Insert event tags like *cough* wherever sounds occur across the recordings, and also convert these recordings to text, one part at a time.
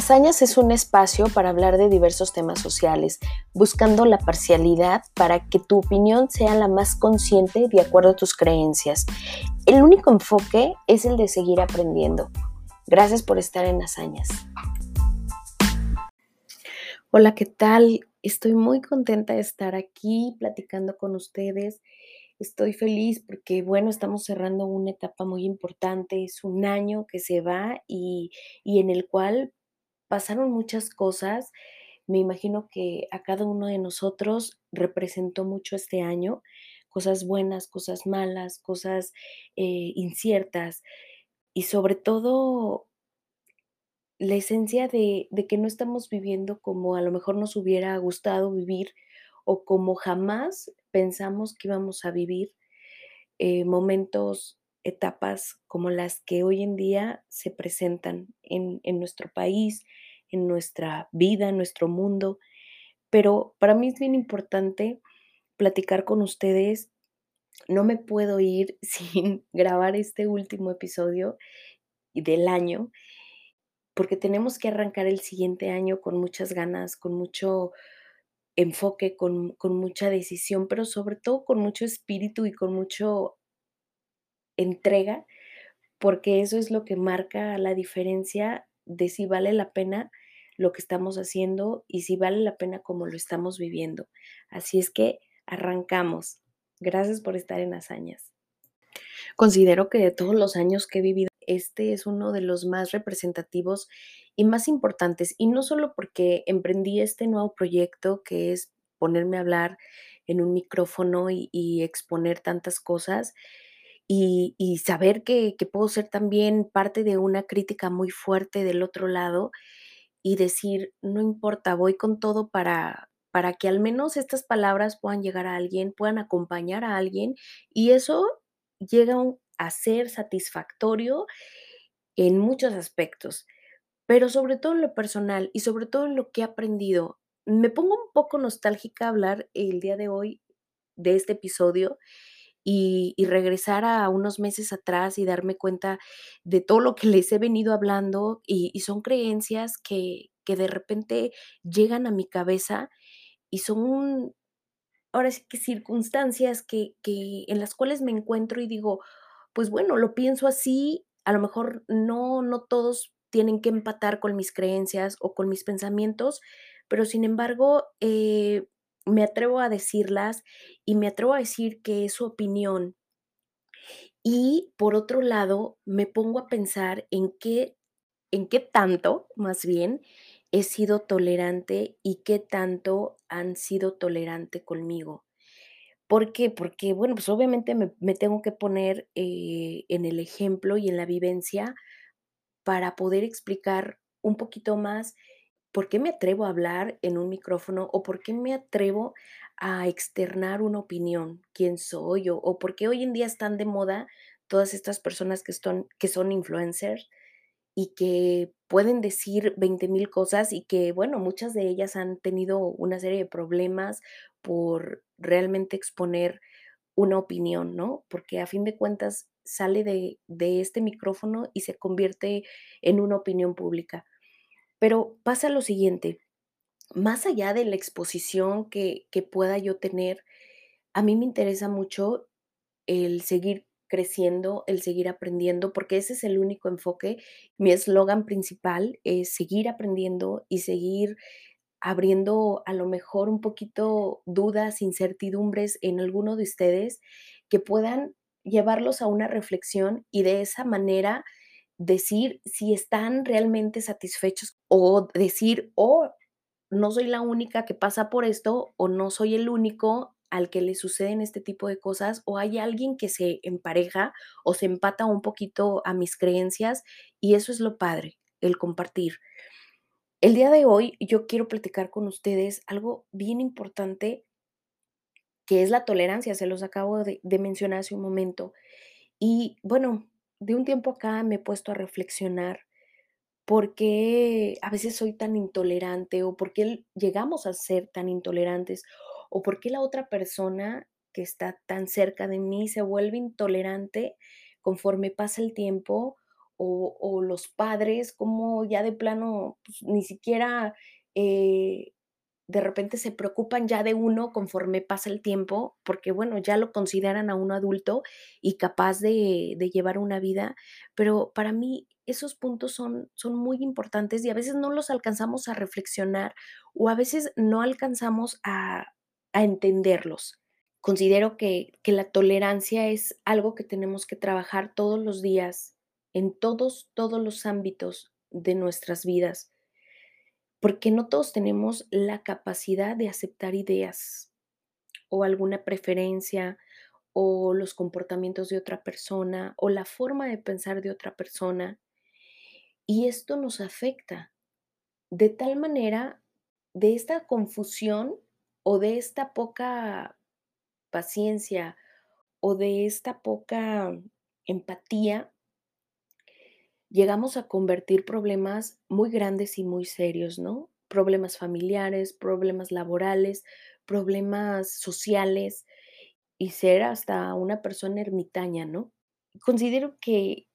Hazañas es un espacio para hablar de diversos temas sociales, buscando la parcialidad para que tu opinión sea la más consciente de acuerdo a tus creencias. El único enfoque es el de seguir aprendiendo. Gracias por estar en Hazañas. Hola, ¿qué tal? Estoy muy contenta de estar aquí platicando con ustedes. Estoy feliz porque, bueno, estamos cerrando una etapa muy importante. Es un año que se va y, y en el cual pasaron muchas cosas. Me imagino que a cada uno de nosotros representó mucho este año, cosas buenas, cosas malas, cosas eh, inciertas y sobre todo la esencia de, que no estamos viviendo como a lo mejor nos hubiera gustado vivir o como jamás pensamos que íbamos a vivir eh, momentos, etapas como las que hoy en día se presentan en, en nuestro país, en nuestra vida, en nuestro mundo. Pero para mí es bien importante platicar con ustedes. No me puedo ir *laughs* sin grabar este último episodio del año, porque tenemos que arrancar el siguiente año con muchas ganas, con mucho enfoque, con, con mucha decisión, pero sobre todo con mucho espíritu y con mucho entrega, porque eso es lo que marca la diferencia de si vale la pena lo que estamos haciendo y si vale la pena como lo estamos viviendo. Así es que arrancamos. Gracias por estar en Hazañas. Considero que de todos los años que he vivido, este es uno de los más representativos y más importantes. Y no solo porque emprendí este nuevo proyecto que es ponerme a hablar en un micrófono y, exponer tantas cosas, y, saber que, puedo ser también parte de una crítica muy fuerte del otro lado y decir, no importa, voy con todo para, para que al menos estas palabras puedan llegar a alguien, puedan acompañar a alguien y eso llega a ser satisfactorio en muchos aspectos, pero sobre todo en lo personal y sobre todo en lo que he aprendido. Me pongo un poco nostálgica a hablar el día de hoy de este episodio y, regresar a unos meses atrás y darme cuenta de todo lo que les he venido hablando y, son creencias que, de repente llegan a mi cabeza y son, ahora sí que circunstancias que, que en las cuales me encuentro y digo, pues bueno, lo pienso así, a lo mejor no, no todos tienen que empatar con mis creencias o con mis pensamientos, pero sin embargo, eh, me atrevo a decirlas y me atrevo a decir que es su opinión. Y por otro lado, me pongo a pensar en qué, en qué tanto, más bien, he sido tolerante y qué tanto han sido tolerante conmigo. ¿Por qué? Porque, bueno, pues obviamente me, tengo que poner eh, en el ejemplo y en la vivencia para poder explicar un poquito más ¿por qué me atrevo a hablar en un micrófono o por qué me atrevo a externar una opinión? ¿Quién soy? O, o por qué hoy en día están de moda todas estas personas que, son, que son influencers y que pueden decir 20 mil cosas y que, bueno, muchas de ellas han tenido una serie de problemas por realmente exponer una opinión, ¿no? Porque a fin de cuentas sale de, de este micrófono y se convierte en una opinión pública. Pero pasa lo siguiente, más allá de la exposición que, pueda yo tener, a mí me interesa mucho el seguir creciendo, el seguir aprendiendo, porque ese es el único enfoque. Mi eslogan principal es seguir aprendiendo y seguir abriendo a lo mejor un poquito dudas, incertidumbres en alguno de ustedes que puedan llevarlos a una reflexión y de esa manera decir si están realmente satisfechos o decir, oh, no soy la única que pasa por esto o no soy el único al que le suceden este tipo de cosas o hay alguien que se empareja o se empata un poquito a mis creencias y eso es lo padre, el compartir. El día de hoy yo quiero platicar con ustedes algo bien importante que es la tolerancia, se los acabo de, de mencionar hace un momento. Y bueno, de un tiempo acá me he puesto a reflexionar por qué a veces soy tan intolerante o por qué llegamos a ser tan intolerantes o por qué la otra persona que está tan cerca de mí se vuelve intolerante conforme pasa el tiempo o, o los padres, como ya de plano, pues, ni siquiera eh, de repente se preocupan ya de uno conforme pasa el tiempo, porque bueno, ya lo consideran a uno adulto y capaz de, de llevar una vida, pero para mí esos puntos son, son muy importantes y a veces no los alcanzamos a reflexionar o a veces no alcanzamos a, a entenderlos. Considero que, que la tolerancia es algo que tenemos que trabajar todos los días, en todos, todos los ámbitos de nuestras vidas porque no todos tenemos la capacidad de aceptar ideas o alguna preferencia o los comportamientos de otra persona o la forma de pensar de otra persona. Y esto nos afecta de tal manera, de esta confusión o de esta poca paciencia o de esta poca empatía, llegamos a convertir problemas muy grandes y muy serios, ¿no? Problemas familiares, problemas laborales, problemas sociales y ser hasta una persona ermitaña, ¿no? Considero que,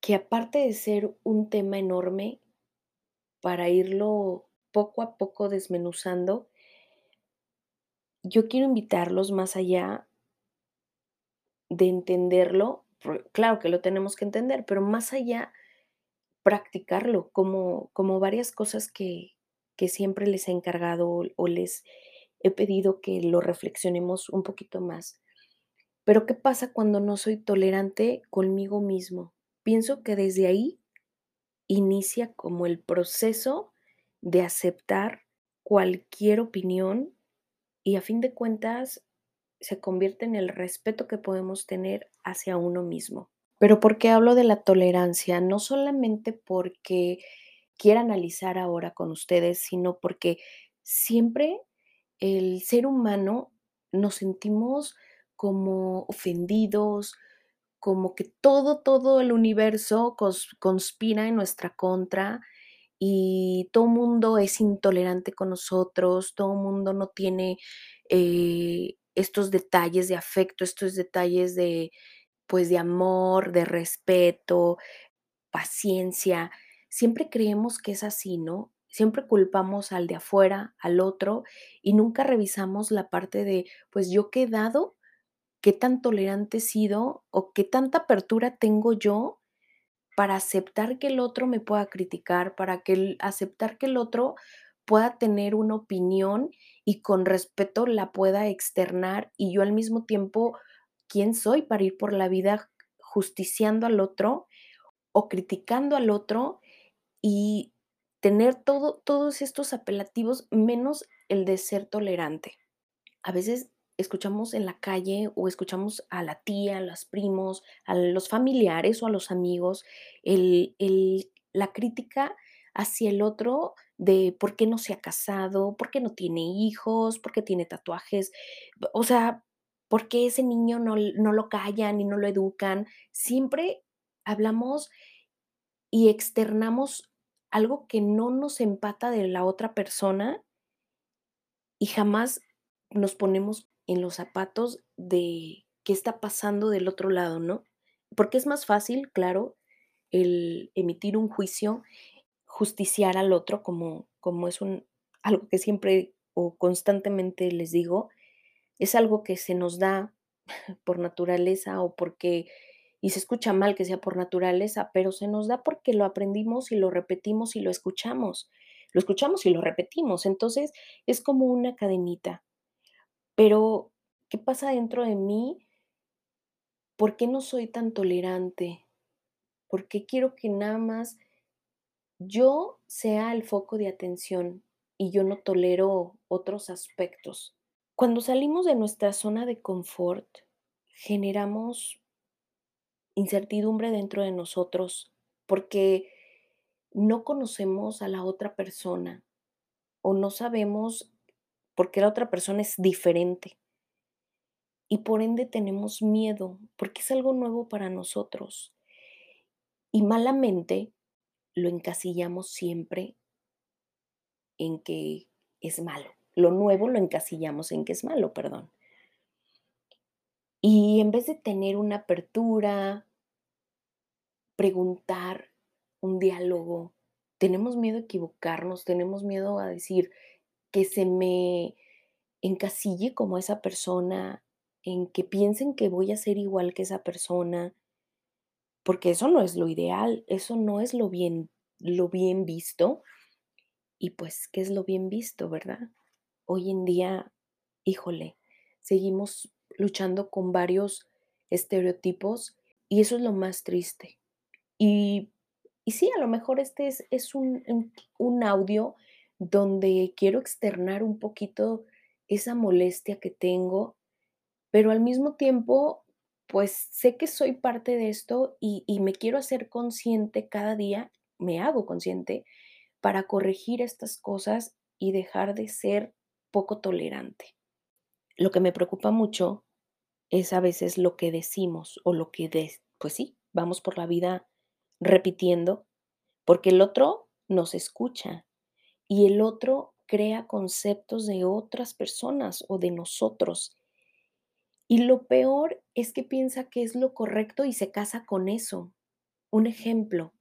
que aparte de ser un tema enorme, para irlo poco a poco desmenuzando, yo quiero invitarlos más allá de entenderlo, claro que lo tenemos que entender, pero más allá practicarlo, como, como varias cosas que, que siempre les he encargado o, les he pedido que lo reflexionemos un poquito más. Pero ¿qué pasa cuando no soy tolerante conmigo mismo? Pienso que desde ahí inicia como el proceso de aceptar cualquier opinión y a fin de cuentas se convierte en el respeto que podemos tener hacia uno mismo. Pero ¿por qué hablo de la tolerancia? No solamente porque quiera analizar ahora con ustedes, sino porque siempre el ser humano nos sentimos como ofendidos, como que todo, todo el universo cons- conspira en nuestra contra y todo mundo es intolerante con nosotros, todo mundo no tiene eh, estos detalles de afecto, estos detalles de, pues, de amor, de respeto, paciencia. Siempre creemos que es así, ¿no? Siempre culpamos al de afuera, al otro, y nunca revisamos la parte de, pues, yo qué he dado, qué tan tolerante he sido o qué tanta apertura tengo yo para aceptar que el otro me pueda criticar, para que aceptar que el otro pueda tener una opinión y con respeto la pueda externar y yo al mismo tiempo, ¿quién soy para ir por la vida justiciando al otro o criticando al otro y tener todo, todos estos apelativos menos el de ser tolerante? A veces escuchamos en la calle o escuchamos a la tía, a los primos, a los familiares o a los amigos el- la crítica hacia el otro de por qué no se ha casado, por qué no tiene hijos, por qué tiene tatuajes, o sea, por qué ese niño no, no lo callan y no lo educan. Siempre hablamos y externamos algo que no nos empata de la otra persona y jamás nos ponemos en los zapatos de qué está pasando del otro lado, ¿no? Porque es más fácil, claro, el emitir un juicio, justiciar al otro, como, como es un, algo que siempre o constantemente les digo, es algo que se nos da *laughs* por naturaleza o porque, y se escucha mal que sea por naturaleza, pero se nos da porque lo aprendimos y lo repetimos y lo escuchamos. Lo escuchamos y lo repetimos. Entonces es como una cadenita. Pero, ¿qué pasa dentro de mí? ¿Por qué no soy tan tolerante? ¿Por qué quiero que nada más yo sea el foco de atención y yo no tolero otros aspectos? Cuando salimos de nuestra zona de confort, generamos incertidumbre dentro de nosotros porque no conocemos a la otra persona o no sabemos por qué la otra persona es diferente y por ende tenemos miedo porque es algo nuevo para nosotros y malamente lo encasillamos siempre en que es malo. Lo nuevo lo encasillamos en que es malo, perdón. Y en vez de tener una apertura, preguntar, un diálogo. Tenemos miedo a equivocarnos, tenemos miedo a decir que se me encasille como esa persona, en que piensen que voy a ser igual que esa persona, porque eso no es lo ideal, eso no es lo bien, lo bien visto. Y pues, ¿qué es lo bien visto, verdad? Hoy en día, híjole, seguimos luchando con varios estereotipos y eso es lo más triste. Y, y sí, a lo mejor este es, es un, un, audio donde quiero externar un poquito esa molestia que tengo, pero al mismo tiempo, pues sé que soy parte de esto y, y me quiero hacer consciente cada día, me hago consciente para corregir estas cosas y dejar de ser poco tolerante. Lo que me preocupa mucho es a veces lo que decimos o lo que, de, pues sí, vamos por la vida repitiendo, porque el otro nos escucha y el otro crea conceptos de otras personas o de nosotros. Y lo peor es que piensa que es lo correcto y se casa con eso. Un ejemplo,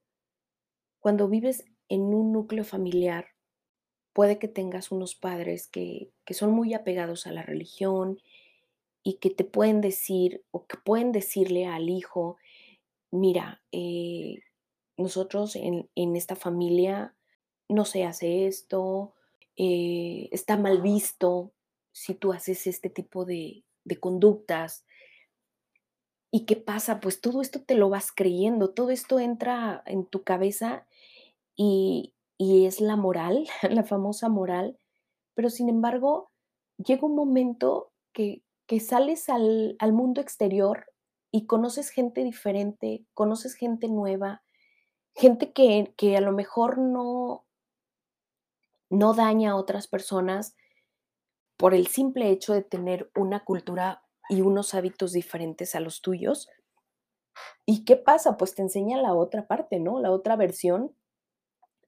cuando vives en un núcleo familiar, puede que tengas unos padres que, que son muy apegados a la religión y que te pueden decir o que pueden decirle al hijo, mira, eh, nosotros en, en, esta familia no se hace esto, eh, está mal visto si tú haces este tipo de, de conductas. ¿Y qué pasa? Pues todo esto te lo vas creyendo, todo esto entra en tu cabeza y, y es la moral, *laughs* la famosa moral, pero sin embargo llega un momento que, que sales al, al mundo exterior y conoces gente diferente, conoces gente nueva, gente que, que, a lo mejor no, no daña a otras personas por el simple hecho de tener una cultura y unos hábitos diferentes a los tuyos. ¿Y qué pasa? Pues te enseña la otra parte, ¿no? La otra versión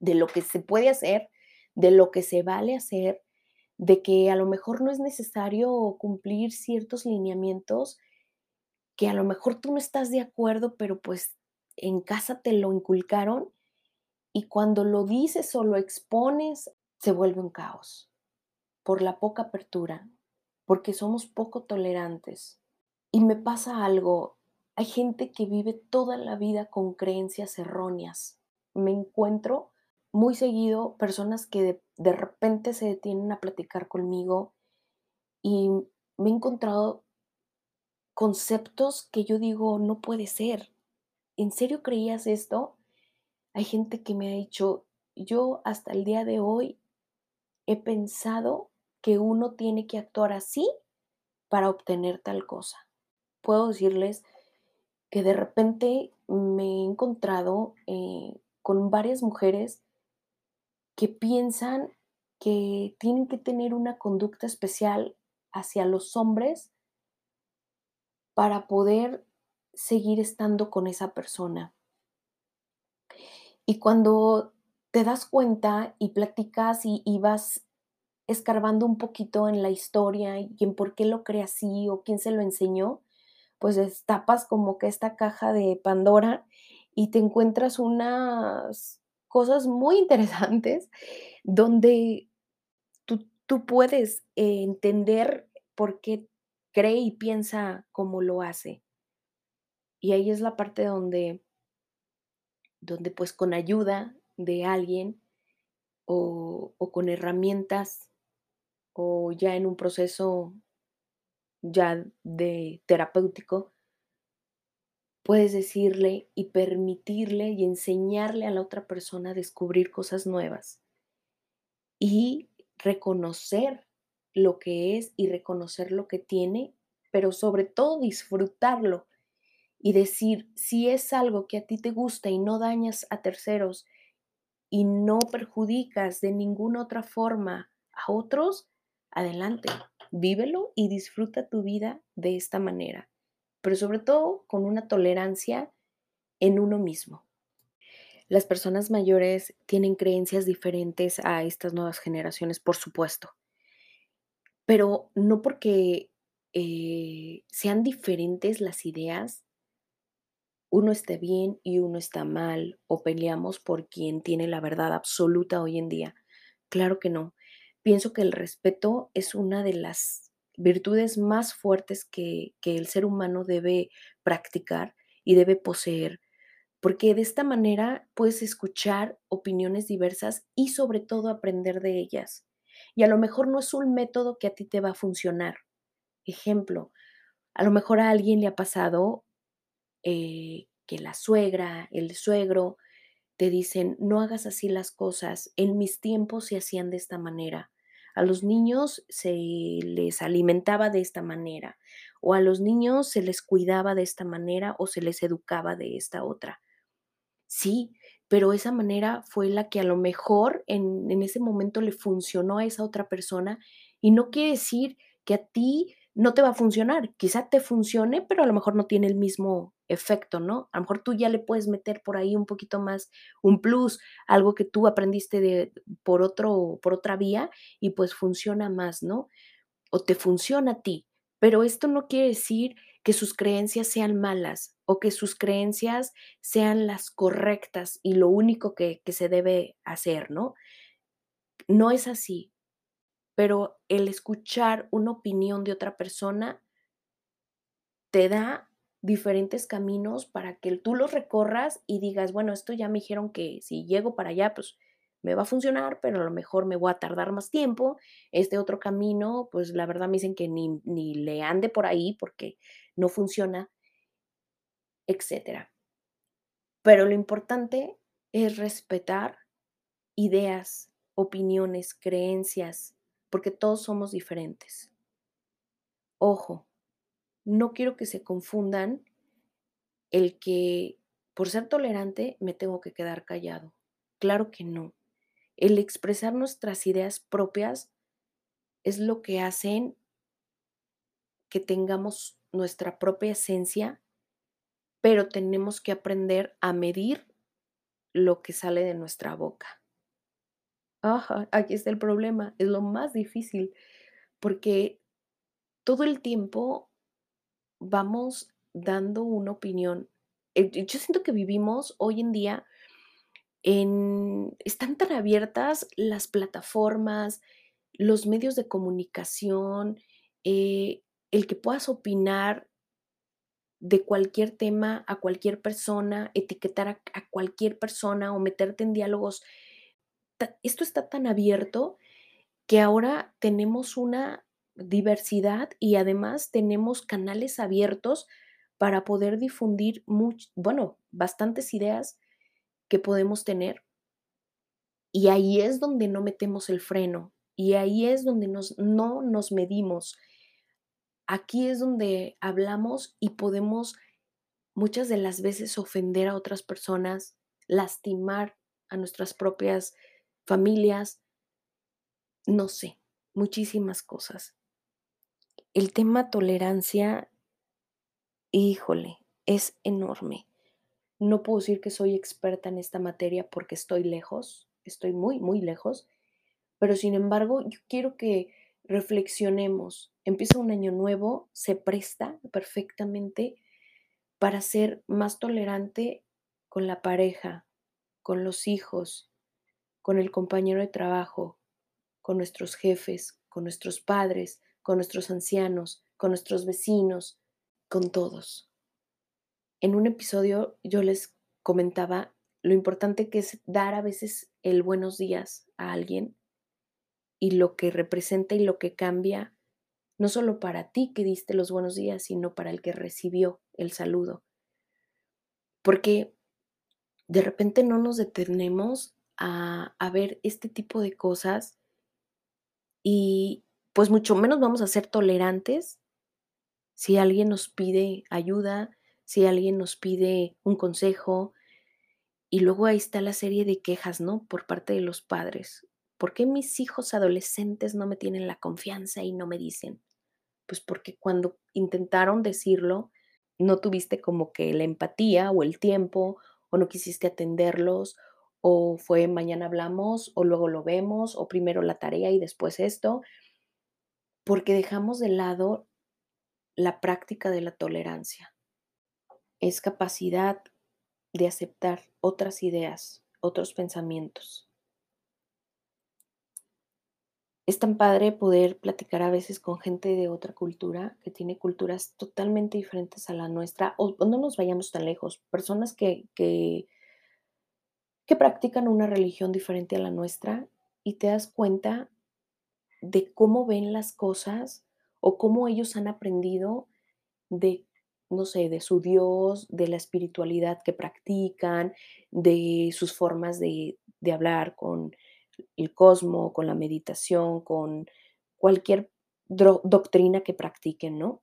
de lo que se puede hacer, de lo que se vale hacer, de que a lo mejor no es necesario cumplir ciertos lineamientos que a lo mejor tú no estás de acuerdo, pero pues en casa te lo inculcaron y cuando lo dices o lo expones se vuelve un caos por la poca apertura, porque somos poco tolerantes. Y me pasa algo, hay gente que vive toda la vida con creencias erróneas. Me encuentro muy seguido personas que de, repente se detienen a platicar conmigo y me he encontrado conceptos que yo digo, no puede ser. ¿En serio creías esto? Hay gente que me ha dicho, yo hasta el día de hoy he pensado que uno tiene que actuar así para obtener tal cosa. Puedo decirles que de repente me he encontrado eh, con varias mujeres que piensan que tienen que tener una conducta especial hacia los hombres para poder seguir estando con esa persona. Y cuando te das cuenta y platicas y, vas escarbando un poquito en la historia y en por qué lo cree así o quién se lo enseñó, pues destapas como que esta caja de Pandora y te encuentras unas cosas muy interesantes donde tú, tú puedes eh, entender por qué cree y piensa como lo hace. Y ahí es la parte donde, donde pues con ayuda de alguien o, o con herramientas o ya en un proceso ya de terapéutico, puedes decirle y permitirle y enseñarle a la otra persona a descubrir cosas nuevas y reconocer lo que es y reconocer lo que tiene, pero sobre todo disfrutarlo y decir, si es algo que a ti te gusta y no dañas a terceros y no perjudicas de ninguna otra forma a otros, adelante, vívelo y disfruta tu vida de esta manera pero sobre todo con una tolerancia en uno mismo. Las personas mayores tienen creencias diferentes a estas nuevas generaciones, por supuesto, pero no porque eh, sean diferentes las ideas, uno esté bien y uno está mal, o peleamos por quien tiene la verdad absoluta hoy en día. Claro que no. Pienso que el respeto es una de las virtudes más fuertes que, que el ser humano debe practicar y debe poseer, porque de esta manera puedes escuchar opiniones diversas y sobre todo aprender de ellas. Y a lo mejor no es un método que a ti te va a funcionar. Ejemplo, a lo mejor a alguien le ha pasado eh, que la suegra, el suegro, te dicen, no hagas así las cosas, en mis tiempos se hacían de esta manera. A los niños se les alimentaba de esta manera, o a los niños se les cuidaba de esta manera o se les educaba de esta otra. Sí, pero esa manera fue la que a lo mejor en, en ese momento le funcionó a esa otra persona y no quiere decir que a ti no te va a funcionar. Quizá te funcione, pero a lo mejor no tiene el mismo efecto, ¿no? A lo mejor tú ya le puedes meter por ahí un poquito más, un plus, algo que tú aprendiste de, por, otro, por otra vía y pues funciona más, ¿no? O te funciona a ti. Pero esto no quiere decir que sus creencias sean malas o que sus creencias sean las correctas y lo único que, que se debe hacer, ¿no? No es así pero el escuchar una opinión de otra persona te da diferentes caminos para que tú los recorras y digas, bueno, esto ya me dijeron que si llego para allá, pues me va a funcionar, pero a lo mejor me voy a tardar más tiempo. Este otro camino, pues la verdad me dicen que ni, ni le ande por ahí porque no funciona, etcétera. Pero lo importante es respetar ideas, opiniones, creencias, porque todos somos diferentes. Ojo, no quiero que se confundan el que por ser tolerante me tengo que quedar callado. Claro que no. El expresar nuestras ideas propias es lo que hacen que tengamos nuestra propia esencia, pero tenemos que aprender a medir lo que sale de nuestra boca. Ajá, aquí está el problema, es lo más difícil, porque todo el tiempo vamos dando una opinión. Eh, yo siento que vivimos hoy en día en están tan abiertas las plataformas, los medios de comunicación, eh, el que puedas opinar de cualquier tema a cualquier persona, etiquetar a a cualquier persona o meterte en diálogos esto está tan abierto que ahora tenemos una diversidad y además tenemos canales abiertos para poder difundir, bueno, bastantes ideas que podemos tener. Y ahí es donde no metemos el freno y ahí es donde nos, no nos medimos. Aquí es donde hablamos y podemos muchas de las veces ofender a otras personas, lastimar a nuestras propias familias, no sé, muchísimas cosas. El tema tolerancia, híjole, es enorme. No puedo decir que soy experta en esta materia porque estoy lejos, estoy muy, muy lejos, pero sin embargo yo quiero que reflexionemos. Empieza un año nuevo, se presta perfectamente para ser más tolerante con la pareja, con los hijos, con el compañero de trabajo, con nuestros jefes, con nuestros padres, con nuestros ancianos, con nuestros vecinos, con todos. En un episodio yo les comentaba lo importante que es dar a veces el buenos días a alguien y lo que representa y lo que cambia, no solo para ti que diste los buenos días, sino para el que recibió el saludo. Porque de repente no nos detenemos a, ver este tipo de cosas y pues mucho menos vamos a ser tolerantes si alguien nos pide ayuda, si alguien nos pide un consejo. Y luego ahí está la serie de quejas, ¿no? Por parte de los padres. ¿Por qué mis hijos adolescentes no me tienen la confianza y no me dicen? Pues porque cuando intentaron decirlo, no tuviste como que la empatía o el tiempo o no quisiste atenderlos o fue mañana hablamos, o luego lo vemos, o primero la tarea y después esto, porque dejamos de lado la práctica de la tolerancia. es capacidad de aceptar otras ideas, otros pensamientos. Es tan padre poder platicar a veces con gente de otra cultura, que tiene culturas totalmente diferentes a la nuestra, o, no nos vayamos tan lejos, personas que, que, que practican una religión diferente a la nuestra y te das cuenta de cómo ven las cosas o cómo ellos han aprendido de, no sé, de su Dios, de la espiritualidad que practican, de sus formas de, de hablar con el cosmo, con la meditación, con cualquier doctrina que practiquen, ¿no?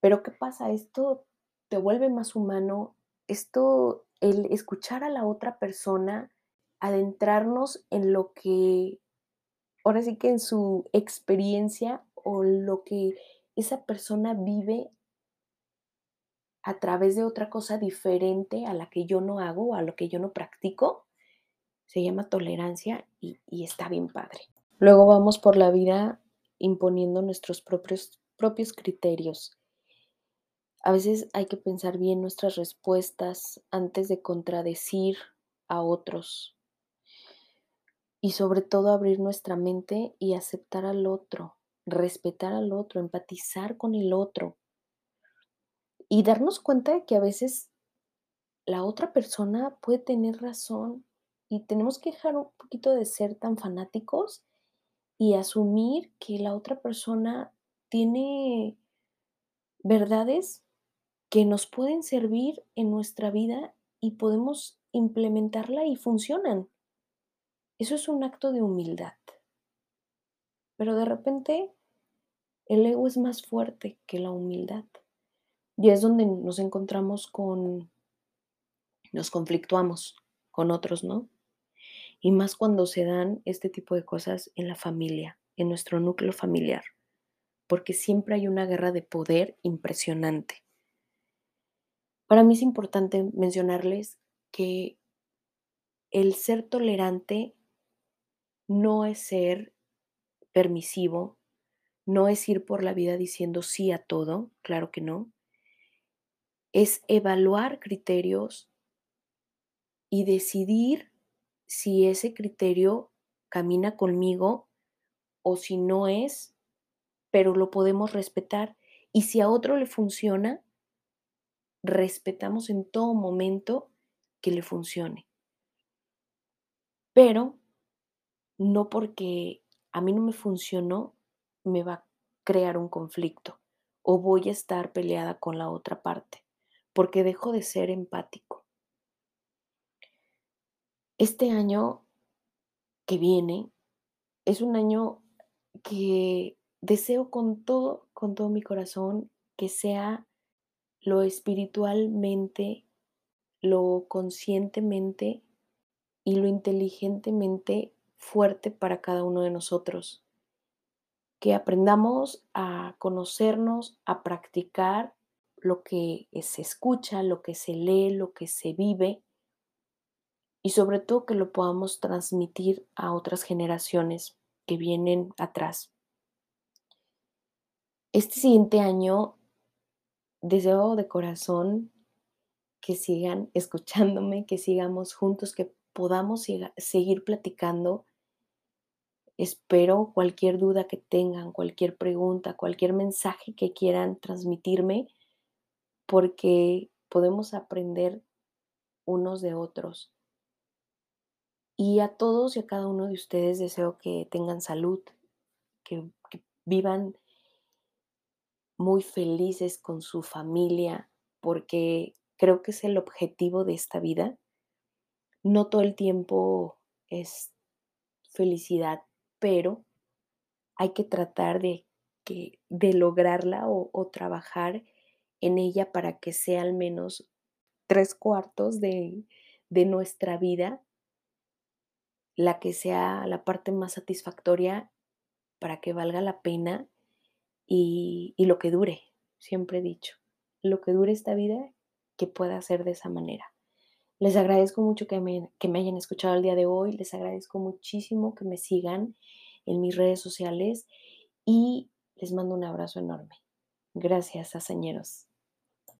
Pero ¿qué pasa? Esto te vuelve más humano, esto, el escuchar a la otra persona, adentrarnos en lo que, ahora sí que en su experiencia o lo que esa persona vive a través de otra cosa diferente a la que yo no hago, a lo que yo no practico, se llama tolerancia y, está bien padre. Luego vamos por la vida imponiendo nuestros propios, propios criterios. A veces hay que pensar bien nuestras respuestas antes de contradecir a otros. Y sobre todo abrir nuestra mente y aceptar al otro, respetar al otro, empatizar con el otro. Y darnos cuenta de que a veces la otra persona puede tener razón y tenemos que dejar un poquito de ser tan fanáticos y asumir que la otra persona tiene verdades que nos pueden servir en nuestra vida y podemos implementarla y funcionan. Eso es un acto de humildad. Pero de repente el ego es más fuerte que la humildad. Y es donde nos encontramos con, nos conflictuamos con otros, ¿no? y más cuando se dan este tipo de cosas en la familia, en nuestro núcleo familiar, porque siempre hay una guerra de poder impresionante. Para mí es importante mencionarles que el ser tolerante no es ser permisivo, no es ir por la vida diciendo sí a todo, claro que no. Es evaluar criterios y decidir si ese criterio camina conmigo o si no es, pero lo podemos respetar. Y si a otro le funciona, respetamos en todo momento que le funcione. Pero no porque a mí no me funcionó, me va a crear un conflicto o voy a estar peleada con la otra parte, porque dejo de ser empático. Este año que viene es un año que deseo con todo, con todo mi corazón, que sea lo espiritualmente, lo conscientemente y lo inteligentemente fuerte para cada uno de nosotros. Que aprendamos a conocernos, a practicar lo que se escucha, lo que se lee, lo que se vive y sobre todo que lo podamos transmitir a otras generaciones que vienen atrás. Este siguiente año deseo de corazón que sigan escuchándome, que sigamos juntos, que podamos seguir platicando. Espero cualquier duda que tengan, cualquier pregunta, cualquier mensaje que quieran transmitirme, porque podemos aprender unos de otros. Y a todos y a cada uno de ustedes deseo que tengan salud, que, vivan muy felices con su familia, porque creo que es el objetivo de esta vida. No todo el tiempo es felicidad, pero hay que tratar de, que, de lograrla o, trabajar en ella para que sea al menos tres cuartos de, de nuestra vida la que sea la parte más satisfactoria para que valga la pena y, lo que dure, siempre he dicho, lo que dure esta vida, que pueda ser de esa manera. Les agradezco mucho que me, que me hayan escuchado el día de hoy, les agradezco muchísimo que me sigan en mis redes sociales y les mando un abrazo enorme. Gracias, asañeros.